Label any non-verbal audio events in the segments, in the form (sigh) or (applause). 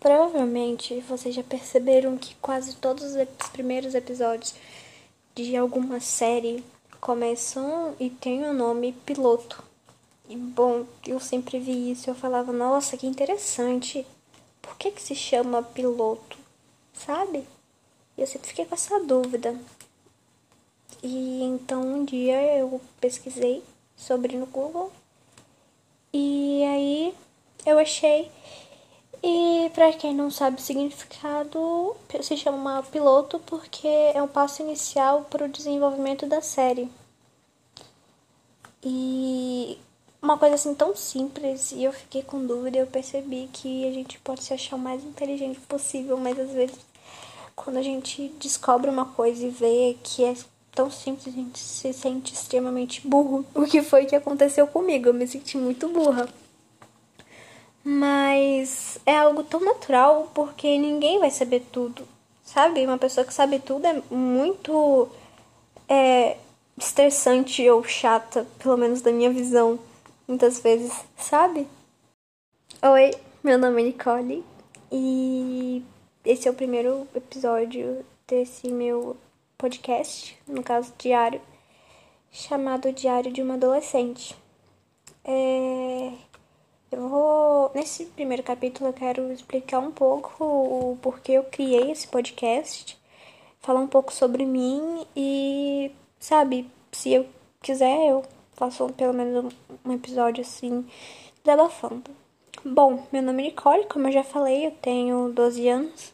Provavelmente vocês já perceberam que quase todos os primeiros episódios de alguma série começam e tem o nome piloto. E bom, eu sempre vi isso, eu falava, nossa, que interessante. Por que que se chama piloto? Sabe? Eu sempre fiquei com essa dúvida. E então um dia eu pesquisei sobre no Google e aí eu achei e para quem não sabe o significado, se chama piloto porque é um passo inicial para o desenvolvimento da série. E uma coisa assim tão simples e eu fiquei com dúvida, eu percebi que a gente pode se achar o mais inteligente possível, mas às vezes quando a gente descobre uma coisa e vê que é tão simples, a gente se sente extremamente burro. (laughs) O que foi que aconteceu comigo? Eu me senti muito burra. Mas é algo tão natural porque ninguém vai saber tudo, sabe? Uma pessoa que sabe tudo é muito é, estressante ou chata, pelo menos da minha visão, muitas vezes, sabe? Oi, meu nome é Nicole e esse é o primeiro episódio desse meu podcast, no caso diário, chamado Diário de uma Adolescente. É eu vou. Nesse primeiro capítulo, eu quero explicar um pouco o porquê eu criei esse podcast, falar um pouco sobre mim e, sabe, se eu quiser, eu faço pelo menos um episódio assim, desabafando. Bom, meu nome é Nicole, como eu já falei, eu tenho 12 anos.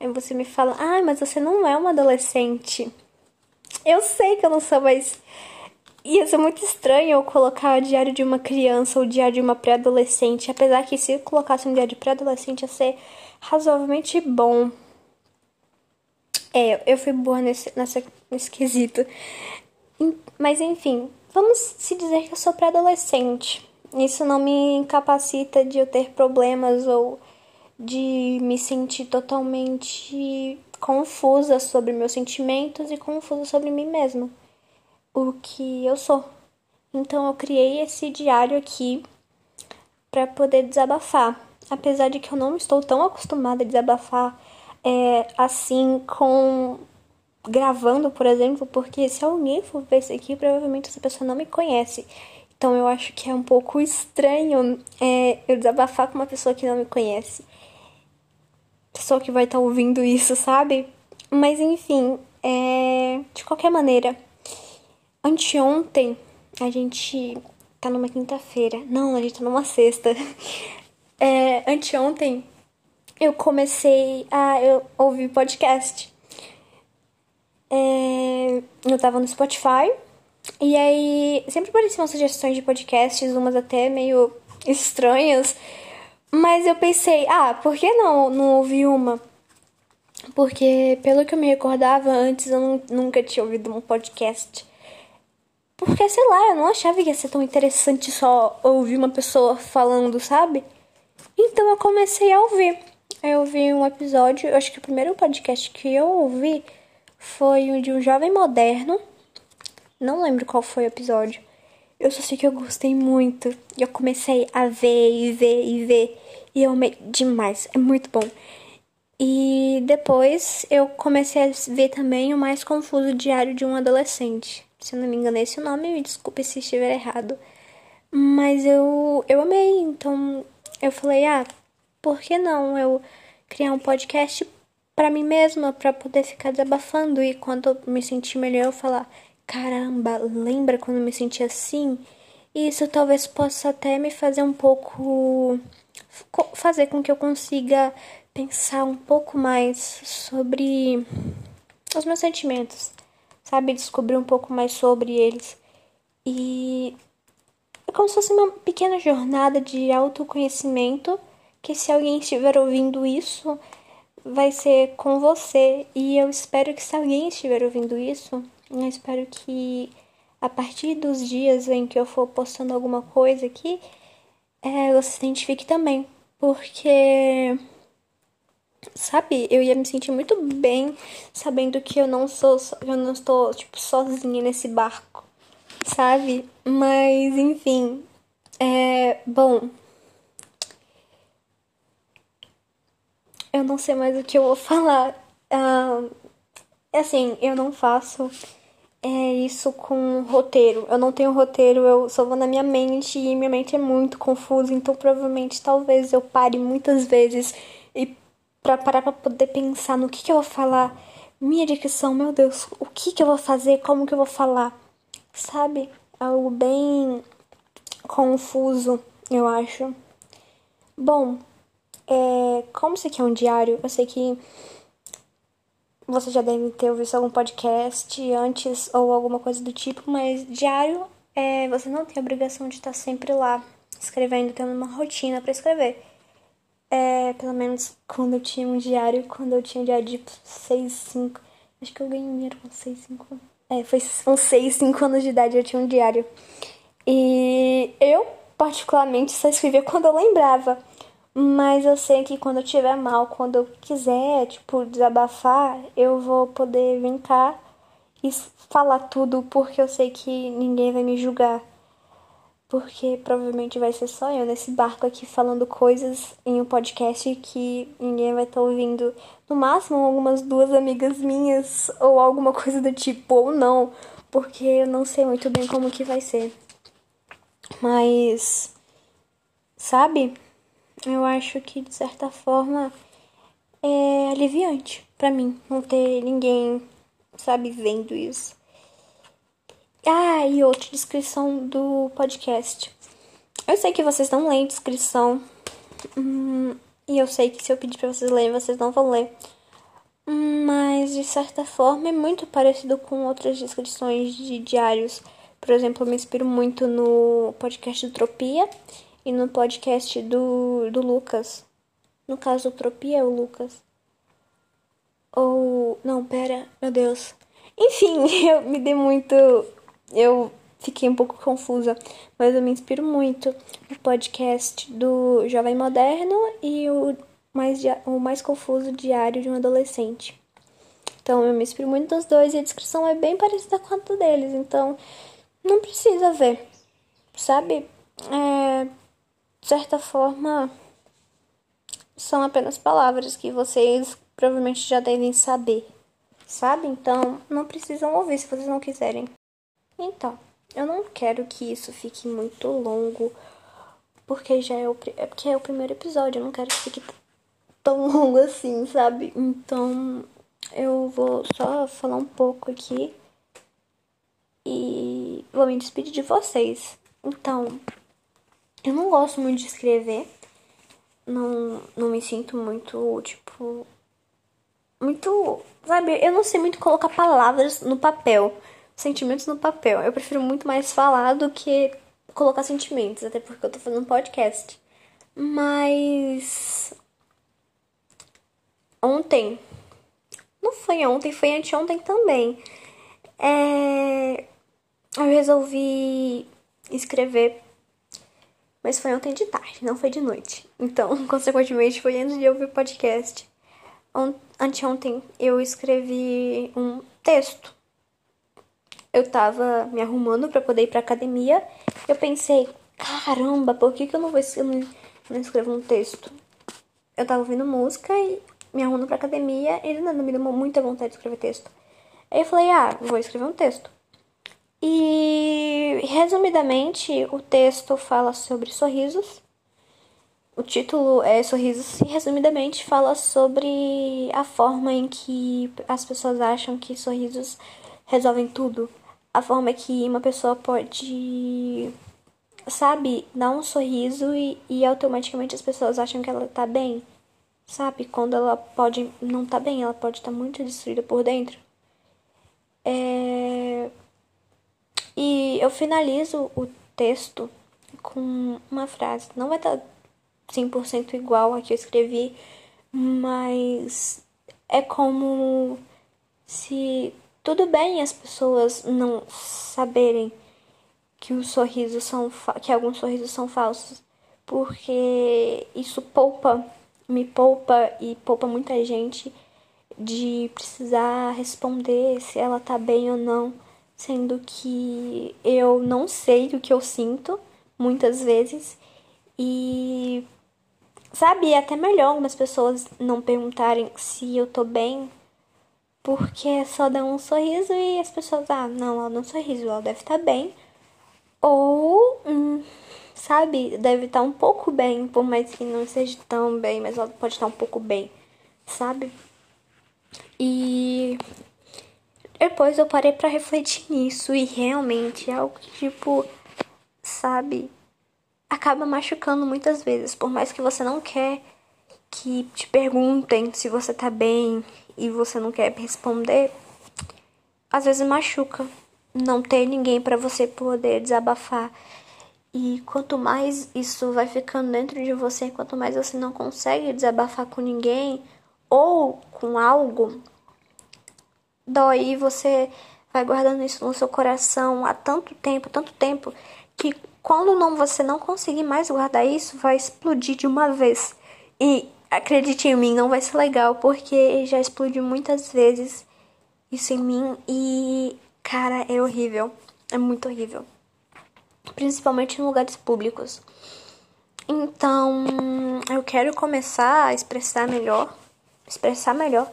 Aí você me fala, ah, mas você não é uma adolescente. Eu sei que eu não sou, mas Ia ser muito estranho eu colocar o diário de uma criança ou o diário de uma pré-adolescente, apesar que se eu colocasse um diário de pré-adolescente ia ser razoavelmente bom. É, eu fui boa nesse, nessa, nesse quesito. Mas enfim, vamos se dizer que eu sou pré-adolescente. Isso não me incapacita de eu ter problemas ou de me sentir totalmente confusa sobre meus sentimentos e confusa sobre mim mesma o que eu sou. Então eu criei esse diário aqui para poder desabafar. Apesar de que eu não estou tão acostumada a desabafar é, assim com gravando, por exemplo, porque se alguém for ver isso aqui, provavelmente essa pessoa não me conhece. Então eu acho que é um pouco estranho é, eu desabafar com uma pessoa que não me conhece. Pessoa que vai estar tá ouvindo isso, sabe? Mas enfim, é, de qualquer maneira, Anteontem, a gente tá numa quinta-feira. Não, a gente tá numa sexta. (laughs) É, anteontem, eu comecei a eu, ouvir podcast. É, eu tava no Spotify. E aí, sempre apareciam sugestões de podcasts, umas até meio (laughs) estranhas. Mas eu pensei, ah, por que não, não ouvir uma? Porque, pelo que eu me recordava, antes eu nunca tinha ouvido um podcast porque, sei lá, eu não achava que ia ser tão interessante só ouvir uma pessoa falando, sabe? Então eu comecei a ouvir. Eu ouvi um episódio, eu acho que o primeiro podcast que eu ouvi foi o de um jovem moderno. Não lembro qual foi o episódio. Eu só sei que eu gostei muito. E eu comecei a ver e ver e ver. E eu amei demais. É muito bom. E depois eu comecei a ver também o mais confuso diário de um adolescente. Se eu não me engano, é esse o nome, me desculpe se estiver errado. Mas eu, eu amei, então eu falei, ah, por que não eu criar um podcast para mim mesma, para poder ficar desabafando e quando eu me sentir melhor eu falar, caramba, lembra quando eu me senti assim? Isso talvez possa até me fazer um pouco fazer com que eu consiga pensar um pouco mais sobre os meus sentimentos sabe? Descobrir um pouco mais sobre eles. E é como se fosse uma pequena jornada de autoconhecimento que se alguém estiver ouvindo isso, vai ser com você. E eu espero que se alguém estiver ouvindo isso, eu espero que a partir dos dias em que eu for postando alguma coisa aqui, é, você se identifique também. Porque sabe, eu ia me sentir muito bem sabendo que eu não sou, eu não estou tipo sozinha nesse barco, sabe? Mas enfim, é bom. eu não sei mais o que eu vou (laughs) falar. Uh, assim, eu não faço é, isso com roteiro. Eu não tenho roteiro, eu só vou na minha mente e minha mente é muito confusa, então provavelmente talvez eu pare muitas vezes e para parar para poder pensar no que, que eu vou falar. Minha dicção, meu Deus, o que, que eu vou fazer, como que eu vou falar, sabe? Algo bem confuso, eu acho. Bom, é, como isso aqui é um diário, eu sei que você já deve ter ouvido algum podcast antes ou alguma coisa do tipo, mas diário é, você não tem a obrigação de estar sempre lá escrevendo, tendo uma rotina para escrever. É, pelo menos quando eu tinha um diário, quando eu tinha um diário de 6, 5. Acho que eu ganhei dinheiro com 6, 5. É, foi com 6, 5 anos de idade eu tinha um diário. E eu, particularmente, só escrevia quando eu lembrava. Mas eu sei que quando eu tiver mal, quando eu quiser, tipo, desabafar, eu vou poder vir cá e falar tudo, porque eu sei que ninguém vai me julgar. Porque provavelmente vai ser só eu nesse barco aqui falando coisas em um podcast que ninguém vai estar tá ouvindo. No máximo, algumas duas amigas minhas, ou alguma coisa do tipo, ou não, porque eu não sei muito bem como que vai ser. Mas, sabe? eu acho que de certa forma é aliviante para mim não ter ninguém, sabe, vendo isso. Ah, e outra descrição do podcast. Eu sei que vocês não leem descrição. Hum, e eu sei que se eu pedir pra vocês lerem, vocês não vão ler. Mas de certa forma é muito parecido com outras descrições de diários. Por exemplo, eu me inspiro muito no podcast do Tropia e no podcast do, do Lucas. No caso, o Tropia é o Lucas. Ou. Não, pera, meu Deus. Enfim, (laughs) eu me dei muito. Eu fiquei um pouco confusa, mas eu me inspiro muito no podcast do Jovem Moderno e o mais, o mais confuso Diário de um Adolescente. Então eu me inspiro muito dos dois e a descrição é bem parecida com a deles, então não precisa ver, sabe? É, de certa forma, são apenas palavras que vocês provavelmente já devem saber, sabe? Então, não precisam ouvir se vocês não quiserem. Então, eu não quero que isso fique muito longo, porque já é o, é porque é o primeiro episódio, eu não quero que fique tão (laughs) longo assim, sabe? Então, eu vou só falar um pouco aqui e vou me despedir de vocês. Então, eu não gosto muito de escrever. Não, não me sinto muito, tipo. Muito. Sabe, eu não sei muito colocar palavras no papel. Sentimentos no papel. Eu prefiro muito mais falar do que colocar sentimentos. Até porque eu tô fazendo um podcast. Mas. Ontem. Não foi ontem, foi anteontem também. É... Eu resolvi escrever mas foi ontem de tarde, não foi de noite. Então, (laughs) consequentemente, foi antes de eu ouvir o podcast. Anteontem eu escrevi um texto. Eu tava me arrumando para poder ir pra academia. Eu pensei, caramba, por que, que eu não vou escrever, não escrevo um texto? Eu tava ouvindo música e me arrumando pra academia e não me deu muita vontade de escrever texto. Aí eu falei, ah, vou escrever um texto. E resumidamente, o texto fala sobre sorrisos. O título é Sorrisos e resumidamente fala sobre a forma em que as pessoas acham que sorrisos resolvem tudo. A forma que uma pessoa pode, sabe, dar um sorriso e, e automaticamente as pessoas acham que ela tá bem. Sabe? Quando ela pode não tá bem, ela pode estar tá muito destruída por dentro. É e eu finalizo o texto com uma frase. Não vai estar 100% igual a que eu escrevi, mas é como se tudo bem as pessoas não saberem que os sorrisos são que alguns sorrisos são falsos, porque isso poupa, me poupa e poupa muita gente de precisar responder se ela tá bem ou não sendo que eu não sei o que eu sinto muitas vezes. E sabe, é até melhor algumas pessoas não perguntarem se eu tô bem, porque só dá um sorriso e as pessoas, ah, não, ela não sorriso, ela deve estar tá bem. Ou, hum, sabe, deve estar tá um pouco bem, por mais que não seja tão bem, mas ela pode estar tá um pouco bem, sabe? E depois eu parei para refletir nisso e realmente é algo que, tipo, sabe, acaba machucando muitas vezes, por mais que você não quer que te perguntem se você tá bem e você não quer responder, às vezes machuca não ter ninguém para você poder desabafar. E quanto mais isso vai ficando dentro de você, quanto mais você não consegue desabafar com ninguém ou com algo, dói você vai guardando isso no seu coração há tanto tempo, tanto tempo, que quando não você não conseguir mais guardar isso, vai explodir de uma vez. E acredite em mim, não vai ser legal, porque já explodiu muitas vezes isso em mim e, cara, é horrível. É muito horrível. Principalmente em lugares públicos. Então, eu quero começar a expressar melhor, expressar melhor,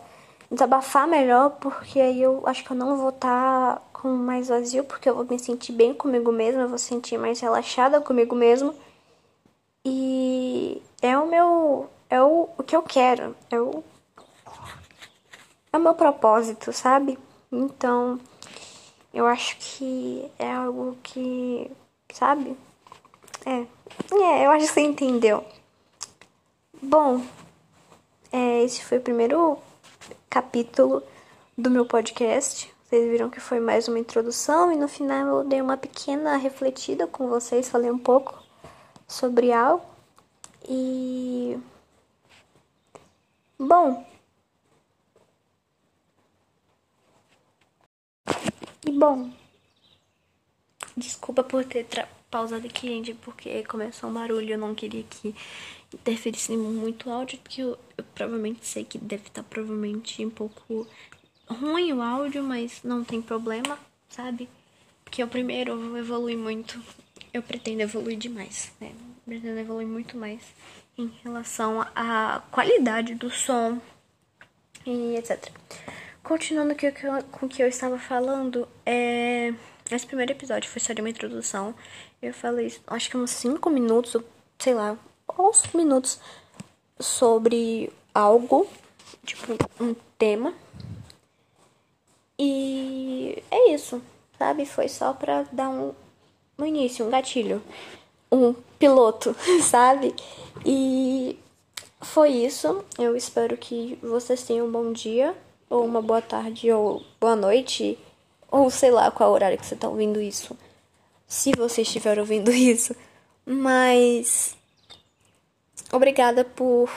desabafar melhor, porque aí eu acho que eu não vou estar tá com mais vazio, porque eu vou me sentir bem comigo mesma, eu vou sentir mais relaxada comigo mesmo. E é o meu é o, o que eu quero, é o, é o meu propósito, sabe? Então, eu acho que é algo que, sabe? É, é eu acho que você entendeu. Bom, é, esse foi o primeiro capítulo do meu podcast. Vocês viram que foi mais uma introdução e no final eu dei uma pequena refletida com vocês, falei um pouco sobre algo. E Bom. E bom. Desculpa por ter pausado aqui, gente, porque começou um barulho. Eu não queria que interferisse muito áudio, porque eu, eu provavelmente sei que deve estar provavelmente um pouco ruim o áudio, mas não tem problema, sabe? Porque o primeiro evolui muito. Eu pretendo evoluir demais, né? Pretendo evoluir muito mais em relação à qualidade do som e etc. Continuando com o que eu estava falando, é... esse primeiro episódio foi só de uma introdução. Eu falei, acho que uns 5 minutos, sei lá, uns minutos sobre algo, tipo um tema. E é isso, sabe? Foi só pra dar um, um início, um gatilho um piloto, (laughs) sabe? E foi isso. Eu espero que vocês tenham um bom dia, ou uma boa tarde, ou boa noite, ou sei lá qual horário que você tá ouvindo isso. Se você estiver ouvindo (laughs) isso. Mas. Obrigada por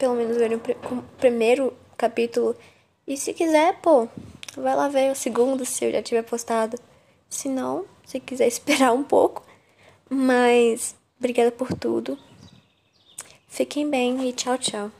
pelo menos ver o primeiro capítulo. E se quiser, pô, vai lá ver o segundo se eu já tiver postado. Se não, se quiser (laughs) esperar um pouco, mas obrigada por tudo. Fiquem bem e tchau, tchau.